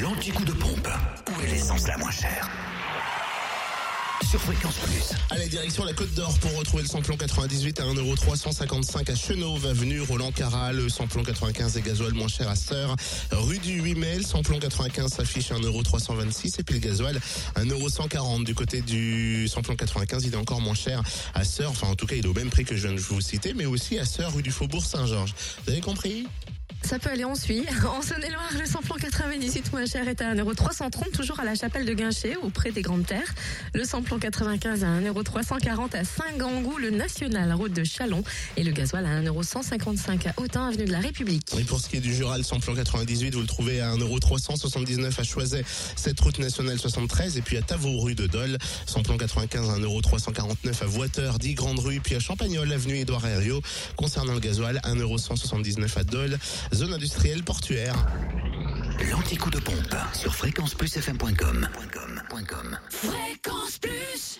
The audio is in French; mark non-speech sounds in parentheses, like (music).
L'anti-coup de pompe. Où est l'essence la moins chère sur Fréquence Plus. Allez, direction la Côte d'Or pour retrouver le samplon 98 à 1,355€ à Chenauve, avenue Roland Caral. Le samplon 95 et gasoil moins cher à Sœur. Rue du 8 mai, le samplon 95 s'affiche à 1,326€ et puis le gasoil 1,140€ du côté du samplon 95. Il est encore moins cher à Sœur. Enfin, en tout cas, il est au même prix que je viens de vous citer, mais aussi à Sœur, rue du Faubourg Saint-Georges. Vous avez compris? Ça peut aller, on suit. (laughs) En Saône-et-Loire, le samplon 98 moins cher est à 1,330€, toujours à la chapelle de Guinchet, auprès des Grandes Terres. Le samplon 95 à 1,340€ à Saint-Gangou, le national, route de Chalon. Et le gasoil à 1,155€ à Autun, avenue de la République. Et pour ce qui est du Jura, le samplon 98, vous le trouvez à 1,379€ à Choiset, cette route nationale 73. Et puis à Tavaux, rue de Dole, samplon 95 à 1,349€ à Voiteur, 10 Grande Rue. Puis à Champagnol, avenue Édouard Herriot. Concernant le gasoil, 1,179€ à Dole zone industrielle portuaire. L'anticoup de pompe sur fréquence plus fm.com. Fréquence plus